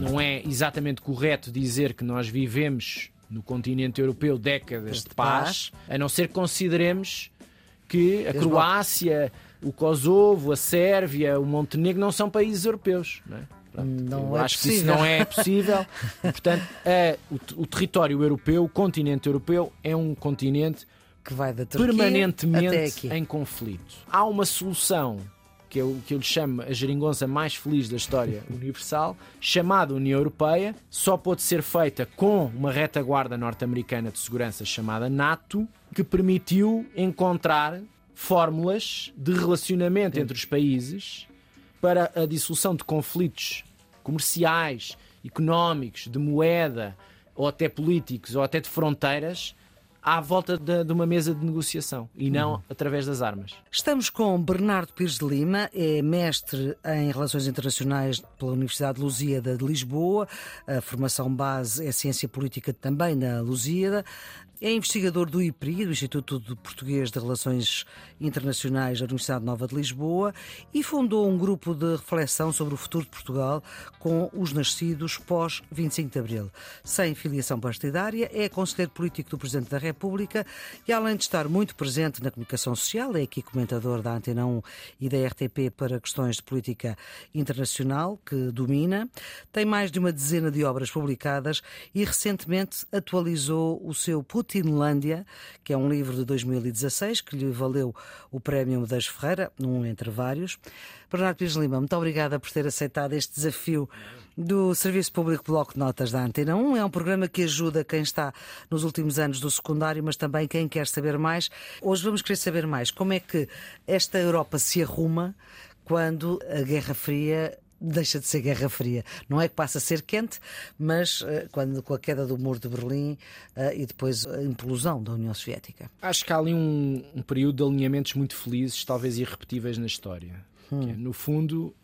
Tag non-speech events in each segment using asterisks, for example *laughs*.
Não é exatamente correto dizer que nós vivemos no continente europeu décadas de paz, a não ser que consideremos que a Croácia, o Kosovo, a Sérvia, o Montenegro não são países europeus. Não é? Não Eu é acho que isso possível. não é possível. *laughs* Portanto, é, o, o território europeu, o continente europeu, é um continente Que vai da Turquia permanentemente em conflito. Há uma solução que eu, que eu lhe chamo a geringonça mais feliz da história *laughs* universal, chamada União Europeia, só pode ser feita com uma retaguarda norte-americana de segurança chamada NATO, que permitiu encontrar fórmulas de relacionamento entre os países para a dissolução de conflitos comerciais, económicos, de moeda, ou até políticos, ou até de fronteiras, à volta de, de uma mesa de negociação e não através das armas. Estamos com Bernardo Pires de Lima, é mestre em Relações Internacionais pela Universidade de Lusíada de Lisboa. A formação base é Ciência Política também na Lusíada. É investigador do IPRI, do Instituto de Português de Relações Internacionais da Universidade Nova de Lisboa, e fundou um grupo de reflexão sobre o futuro de Portugal com os nascidos pós 25 de Abril. Sem filiação partidária, é conselheiro político do Presidente da República e, além de estar muito presente na comunicação social, é aqui comentador da Antena 1 e da RTP para questões de política internacional, que domina. Tem mais de uma dezena de obras publicadas e recentemente atualizou o seu Putinlândia, que é um livro de 2016 que lhe valeu o Prémio Medeiros Ferreira, um entre vários. Bernardo Pires Lima, muito obrigada por ter aceitado este desafio do Serviço Público Bloco de Notas da Antena 1. É um programa que ajuda quem está nos últimos anos do secundário, mas também quem quer saber mais. Hoje vamos querer saber mais como é que esta Europa se arruma quando a Guerra Fria deixa de ser Guerra Fria. Não é que passa a ser quente, mas eh, quando com a queda do muro de Berlim eh, e depois a implosão da União Soviética. Acho que há ali um, um período de alinhamentos muito felizes, talvez irrepetíveis na história. Que é, no fundo,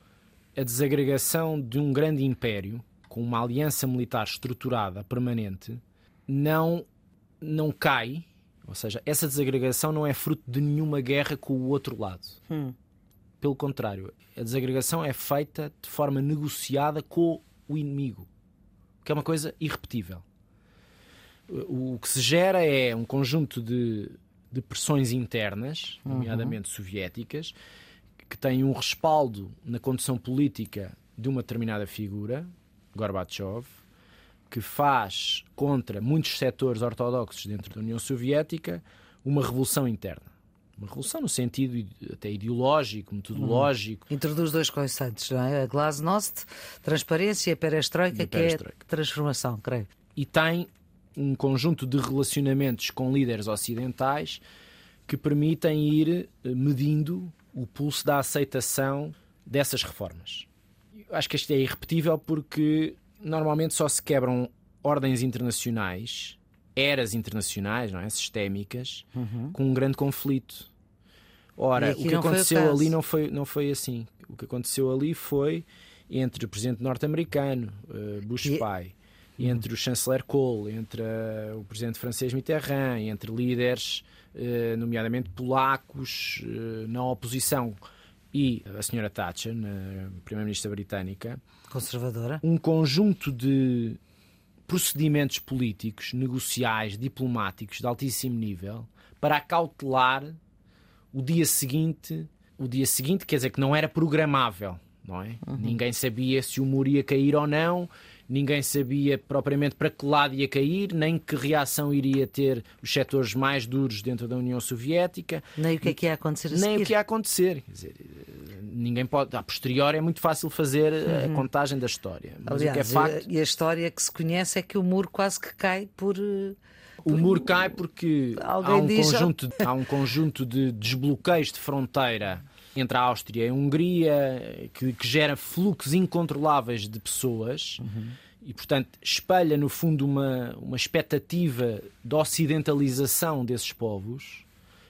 a desagregação de um grande império com uma aliança militar estruturada, permanente, não, não cai. Ou seja, essa desagregação não é fruto de nenhuma guerra com o outro lado. Pelo contrário, a desagregação é feita de forma negociada com o inimigo, que é uma coisa irrepetível. O que se gera é um conjunto de, de pressões internas, nomeadamente soviéticas, que têm um respaldo na condição política de uma determinada figura, Gorbachev, que faz contra muitos setores ortodoxos dentro da União Soviética uma revolução interna. Uma revolução no sentido até ideológico, metodológico. Introduz dois conceitos, não é? A glasnost, transparência, e a perestroika, E a que é perestroika. transformação, creio. e tem um conjunto de relacionamentos com líderes ocidentais que permitem ir eh, medindo o pulso da aceitação dessas reformas. Acho que isto é irrepetível porque normalmente só se quebram ordens internacionais, eras internacionais, não é? sistémicas, com um grande conflito. Ora, o que o aconteceu caso. ali não foi, não foi assim. O que aconteceu ali foi entre o presidente norte-americano, eh, Bush E- pai, e entre o chanceler Kohl, entre eh, o presidente francês Mitterrand, entre líderes, eh, nomeadamente polacos, eh, na oposição, e a senhora Thatcher, primeira-ministra britânica, Conservadora. um conjunto de procedimentos políticos, negociais, diplomáticos de altíssimo nível para acautelar o dia seguinte. O dia seguinte, quer dizer que não era programável, não é? Ninguém sabia se o muro ia cair ou não, ninguém sabia propriamente para que lado ia cair, nem que reação iria ter os setores mais duros dentro da União Soviética Nem o que é que ia acontecer a nem seguir. o que ia acontecer. Quer dizer, ninguém pode. A posteriori é muito fácil fazer eh, a contagem da história. Mas o que é Aliás, facto. e a história que se conhece é que o muro quase que cai por. eh, O muro cai porque há Alguém um, diz- conjunto, há um conjunto de desbloqueios de fronteira entre a Áustria e a Hungria que, que gera fluxos incontroláveis de pessoas e, portanto, espelha no fundo uma, uma expectativa de ocidentalização desses povos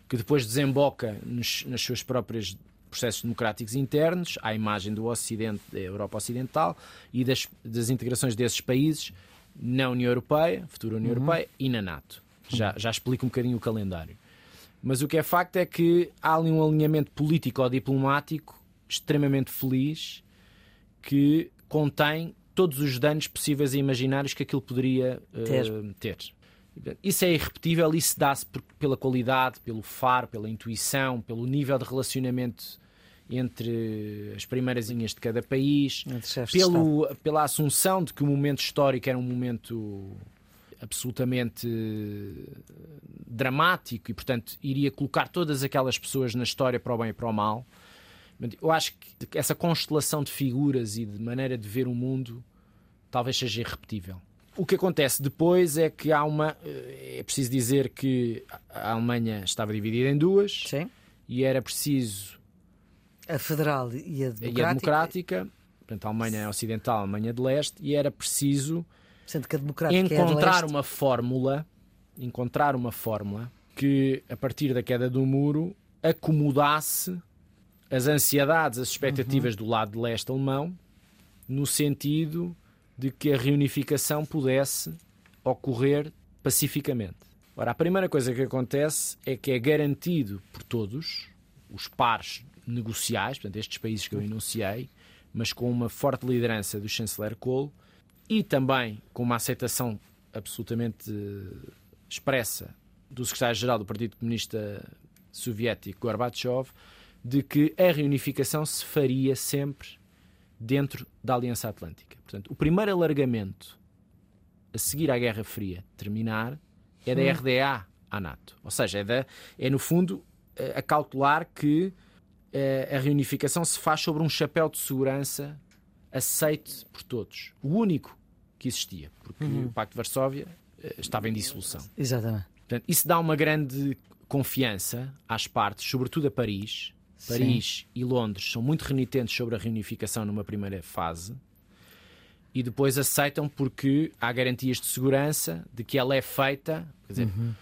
que depois desemboca nos, nas suas próprias processos democráticos internos, à imagem do Ocidente, da Europa Ocidental e das, das integrações desses países na União Europeia, futura União Europeia e na NATO. Já, já explico um bocadinho o calendário. Mas o que é facto é que há ali um alinhamento político ou diplomático extremamente feliz que contém todos os danos possíveis e imaginários que aquilo poderia uh, ter. ter. Isso é irrepetível, isso dá-se pela qualidade, pelo faro, pela intuição, pelo nível de relacionamento entre as primeiras linhas de cada país, pelo, pela assunção de que o momento histórico era um momento absolutamente dramático e, portanto, iria colocar todas aquelas pessoas na história para o bem e para o mal. Eu acho que essa constelação de figuras e de maneira de ver o mundo talvez seja irrepetível. O que acontece depois é que há uma. É preciso dizer que a Alemanha estava dividida em duas Sim. e era preciso. A federal e a democrática. E a democrática. Portanto, a Alemanha é ocidental, a Alemanha de leste, e era preciso Sendo que a democrática encontrar é uma fórmula, encontrar uma fórmula que, a partir da queda do muro, acomodasse as ansiedades, as expectativas uhum. do lado de leste alemão, no sentido de que a reunificação pudesse ocorrer pacificamente. Ora, a primeira coisa que acontece é que é garantido por todos os pares negociais, portanto, estes países que eu enunciei, mas com uma forte liderança do chanceler Kohl e também com uma aceitação absolutamente expressa do secretário-geral do Partido Comunista Soviético, Gorbachev, de que a reunificação se faria sempre dentro da Aliança Atlântica. Portanto, o primeiro alargamento a seguir à Guerra Fria terminar é da RDA à NATO. Ou seja, é, da, é no fundo a calcular que eh, a reunificação se faz sobre um chapéu de segurança aceite por todos. O único que existia, porque uhum. o Pacto de Varsóvia eh, estava em dissolução. Exatamente. Portanto, isso dá uma grande confiança às partes, sobretudo a Paris, Paris Sim. e Londres são muito renitentes sobre a reunificação numa primeira fase e depois aceitam porque há garantias de segurança de que ela é feita. Quer dizer, uhum.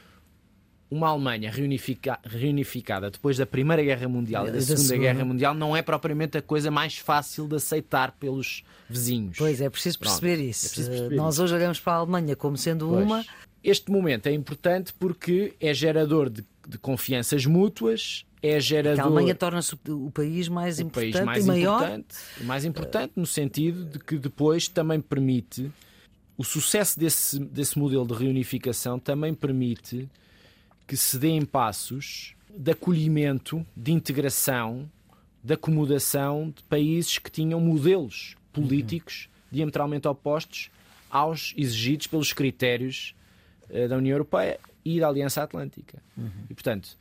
Uma Alemanha reunifica, reunificada depois da Primeira Guerra Mundial e da, Segunda, Segunda, Guerra Mundial não é propriamente a coisa mais fácil de aceitar pelos vizinhos. Pois é, preciso perceber Pronto, isso. É preciso perceber Nós isso. hoje olhamos para a Alemanha como sendo pois. uma. Este momento é importante porque é gerador de, de confianças mútuas é gerador. a Alemanha torna-se o país mais o importante país mais e maior. Importante, mais importante no sentido de que depois também permite o sucesso desse, desse modelo de reunificação também permite que se deem passos de acolhimento, de integração, de acomodação de países que tinham modelos políticos uhum. diametralmente opostos aos exigidos pelos critérios uh, da União Europeia e da Aliança Atlântica. Uhum. E, portanto,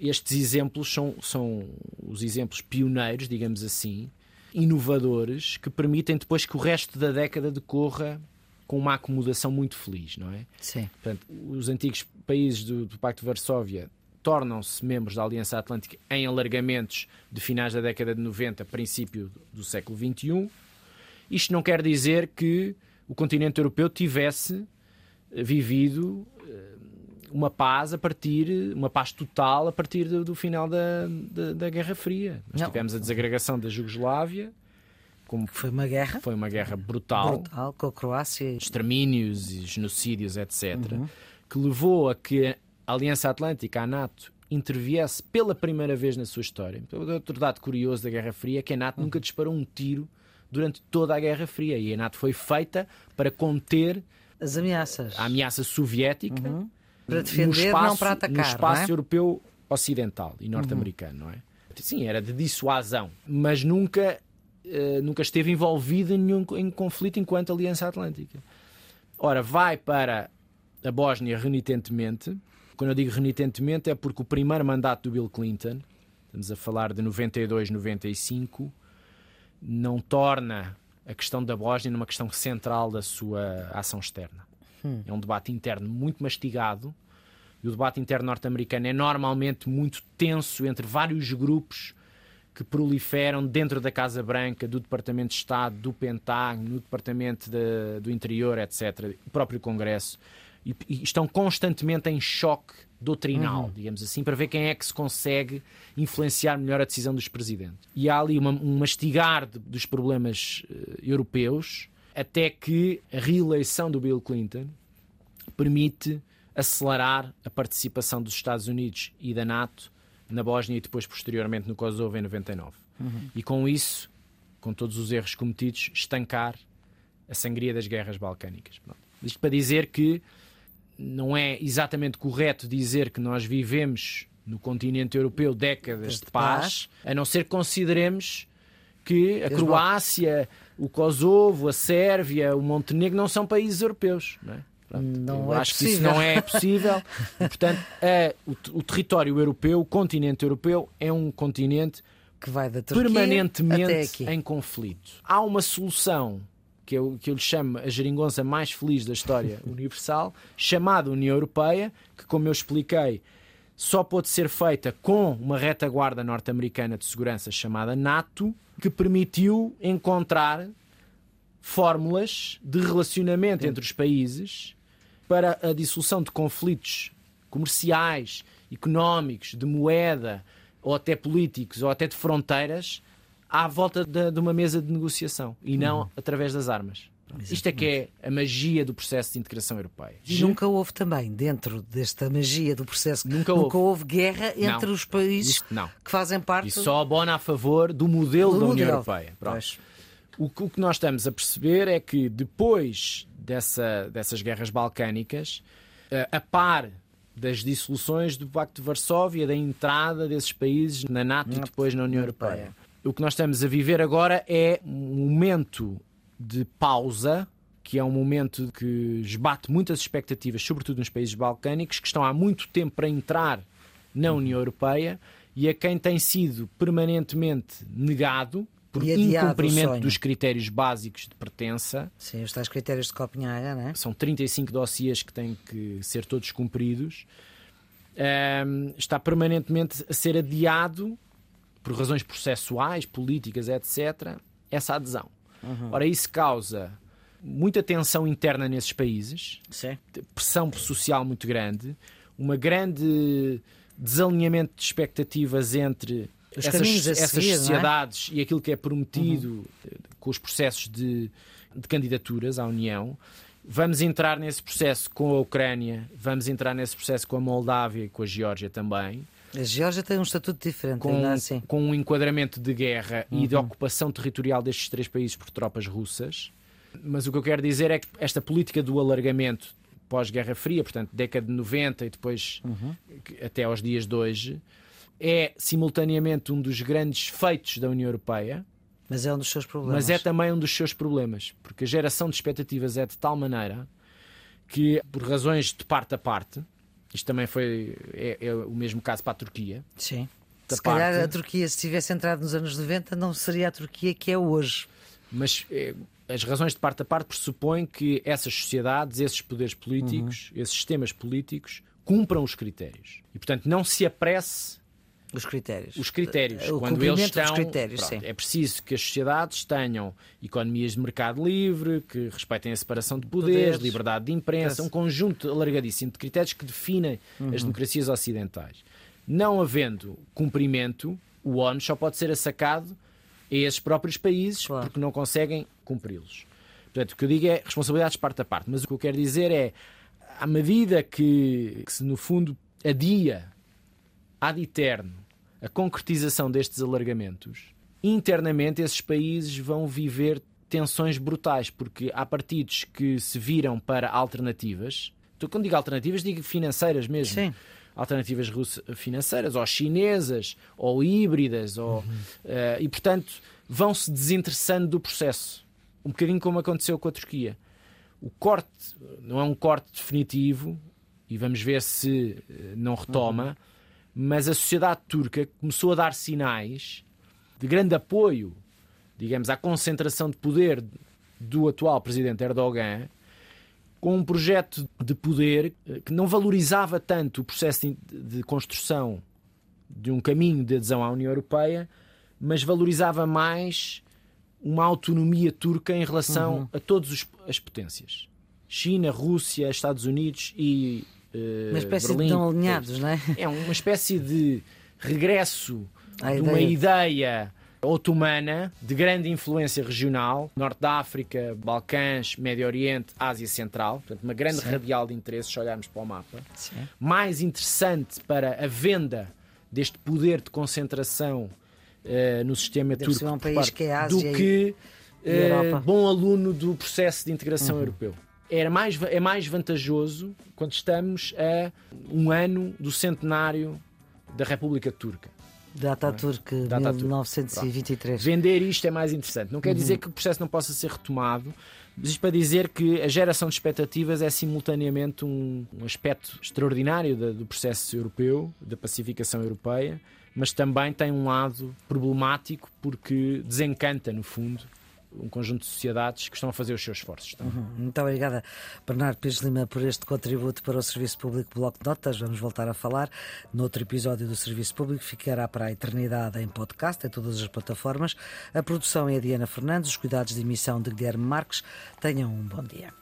estes exemplos são, são os exemplos pioneiros, digamos assim, inovadores, que permitem depois que o resto da década decorra com uma acomodação muito feliz, não é? Sim. Portanto, os antigos países do, do Pacto de Varsóvia tornam-se membros da Aliança Atlântica em alargamentos de finais da década de 90, princípio do século XXI. Isto não quer dizer que o continente europeu tivesse vivido uma paz a partir, uma paz total a partir do, do final da, da, da, Guerra Fria. Nós Não. tivemos a desagregação da Jugoslávia. Como foi uma guerra. Foi uma guerra brutal. Brutal, com a Croácia. Extermínios e genocídios, etc. Uhum. Que levou a que a Aliança Atlântica, a NATO, interviesse pela primeira vez na sua história. Outro dado curioso da Guerra Fria é que a NATO nunca disparou um tiro durante toda a Guerra Fria. E a NATO foi feita para conter as ameaças. A ameaça soviética. Uhum para defender, espaço, não para atacar. No espaço é? europeu ocidental e norte-americano, uhum. não é? Sim, era de dissuasão, mas nunca, uh, nunca esteve envolvido em nenhum em conflito enquanto Aliança Atlântica. Ora, vai para a Bósnia renitentemente. Quando eu digo renitentemente é porque o primeiro mandato do Bill Clinton, estamos a falar de 92, 95, não torna a questão da Bósnia numa questão central da sua ação externa. Hum. É um debate interno muito mastigado. E o debate interno norte-americano é normalmente muito tenso entre vários grupos que proliferam dentro da Casa Branca, do Departamento de Estado, do Pentágono, no Departamento de, do Interior, etc., o próprio Congresso, e, e estão constantemente em choque doutrinal, uhum. digamos assim, para ver quem é que se consegue influenciar melhor a decisão dos presidentes. E há ali uma, um mastigar de, dos problemas uh, europeus até que a reeleição do Bill Clinton permite acelerar a participação dos Estados Unidos e da NATO na Bósnia e depois, posteriormente, no Kosovo em 99. Uhum. E com isso, com todos os erros cometidos, estancar a sangria das guerras balcânicas. Pronto. Isto para dizer que não é exatamente correto dizer que nós vivemos no continente europeu décadas de paz, a não ser que consideremos que a Croácia, o Kosovo, a Sérvia, o Montenegro não são países europeus. Não é? não é acho possível. que isso não é possível. Portanto, é, o, o, território europeu, o continente europeu, é um continente que vai da Turquia permanentemente em conflito. Há uma solução que eu, que eu lhe chamo a geringonça mais feliz da história *laughs* universal, chamada União Europeia, que, como eu expliquei, só pode ser feita com uma retaguarda norte-americana de segurança chamada NATO, que permitiu encontrar fórmulas de relacionamento entre os países para a dissolução de conflitos comerciais, económicos, de moeda, ou até políticos, ou até de fronteiras, à volta de, de uma mesa de negociação e não uhum. através das armas. Exatamente. Isto é que é a magia do processo de integração europeia. E nunca houve também, dentro desta magia do processo, nunca, nunca houve. houve. guerra entre não. os países que fazem parte. E só abona a favor do modelo do da União Europeia. O, o que nós estamos a perceber é que depois dessa, dessas guerras balcânicas, eh, a par das dissoluções do Pacto de Varsóvia, da entrada desses países na NATO e depois na União Europeia. O que nós estamos a viver agora é um momento de pausa, que é um momento que esbate muitas expectativas, sobretudo nos países balcânicos, que estão há muito tempo para entrar na União Europeia e a quem tem sido permanentemente negado por incumprimento dos critérios básicos de pertença. Sim, os tais critérios de Copenhaga, não é? São 35 dossiês que têm que ser todos cumpridos. Um, está permanentemente a ser adiado por razões processuais, políticas, etc., essa adesão. Uhum. Ora, isso causa muita tensão interna nesses países, pressão social muito grande, uma grande desalinhamento de expectativas entre os essas, essas seguir, é? sociedades é? e aquilo que é prometido uhum. com os processos de, de candidaturas à União. Vamos entrar nesse processo com a Ucrânia, vamos entrar nesse processo com a Moldávia e com a Geórgia também. A Geórgia tem um estatuto diferente, com, assim. com um enquadramento de guerra uhum. e de ocupação territorial destes três países por tropas russas. Mas o que eu quero dizer é que esta política do alargamento pós-Guerra Fria, portanto, década de 90 e depois uhum. até aos dias de hoje, é simultaneamente um dos grandes feitos da União Europeia. Mas é um dos seus problemas. Mas é também um dos seus problemas, porque a geração de expectativas é de tal maneira que, por razões de parte a parte, isto também foi é, é o mesmo caso para a Turquia. Sim. Se parte, calhar a Turquia, se tivesse entrado nos anos 90, não seria a Turquia que é hoje. Mas é, as razões de parte a parte pressupõem que essas sociedades, esses poderes políticos, uhum. esses sistemas políticos cumpram os critérios. E, portanto, não se apresse os critérios. Os critérios. O quando eles estão. Critérios, pronto, é preciso que as sociedades tenham economias de mercado livre, que respeitem a separação de poderes, poderes. liberdade de imprensa, um conjunto alargadíssimo de critérios que definem uhum. as democracias ocidentais. Não havendo cumprimento, o ONU só pode ser assacado a esses próprios países claro. porque não conseguem cumpri-los. Portanto, o que eu digo é responsabilidades parte a parte. Mas o que eu quero dizer é, à medida que, que se no fundo adia ad eterno a concretização destes alargamentos, internamente esses países vão viver tensões brutais, porque há partidos que se viram para alternativas. Então, quando digo alternativas, digo financeiras mesmo. Sim. Alternativas financeiras, ou chinesas, ou híbridas, ou, uhum. uh, e portanto vão se desinteressando do processo. Um bocadinho como aconteceu com a Turquia. O corte não é um corte definitivo, e vamos ver se eh, não retoma. Uhum mas a sociedade turca começou a dar sinais de grande apoio, digamos, à concentração de poder do atual presidente Erdogan, com um projeto de poder que não valorizava tanto o processo de construção de um caminho de adesão à União Europeia, mas valorizava mais uma autonomia turca em relação uhum. a todas as potências. China, Rússia, Estados Unidos e uma espécie Berlim, de tão alinhados, não é? É uma espécie de regresso de uma ideia otomana de grande influência regional, Norte da África, Balcãs, Médio Oriente, Ásia Central, portanto, uma grande Sim. radial de interesse, se olharmos para o mapa. Sim. Mais interessante para a venda deste poder de concentração uh, no sistema Deve turco um país que é Ásia do que uh, bom aluno do processo de integração uhum. europeu. Era mais, é mais vantajoso quando estamos a um ano do centenário da República Turca. Data Turk, Data 1923. Vender isto é mais interessante. Não quer uhum. dizer que o processo não possa ser retomado, mas isto para dizer que a geração de expectativas é simultaneamente um, um aspecto extraordinário da, do processo europeu, da pacificação europeia, mas também tem um lado problemático porque desencanta, no fundo, um conjunto de sociedades que estão a fazer os seus esforços. Uhum. Muito obrigada, Bernardo Pires Lima, por este contributo para o Serviço Público Bloco de Notas. Vamos voltar a falar noutro episódio do Serviço Público, ficará para a eternidade em podcast, em todas as plataformas. A produção é a Diana Fernandes, os cuidados de emissão de Guilherme Marques. Tenham um bom dia.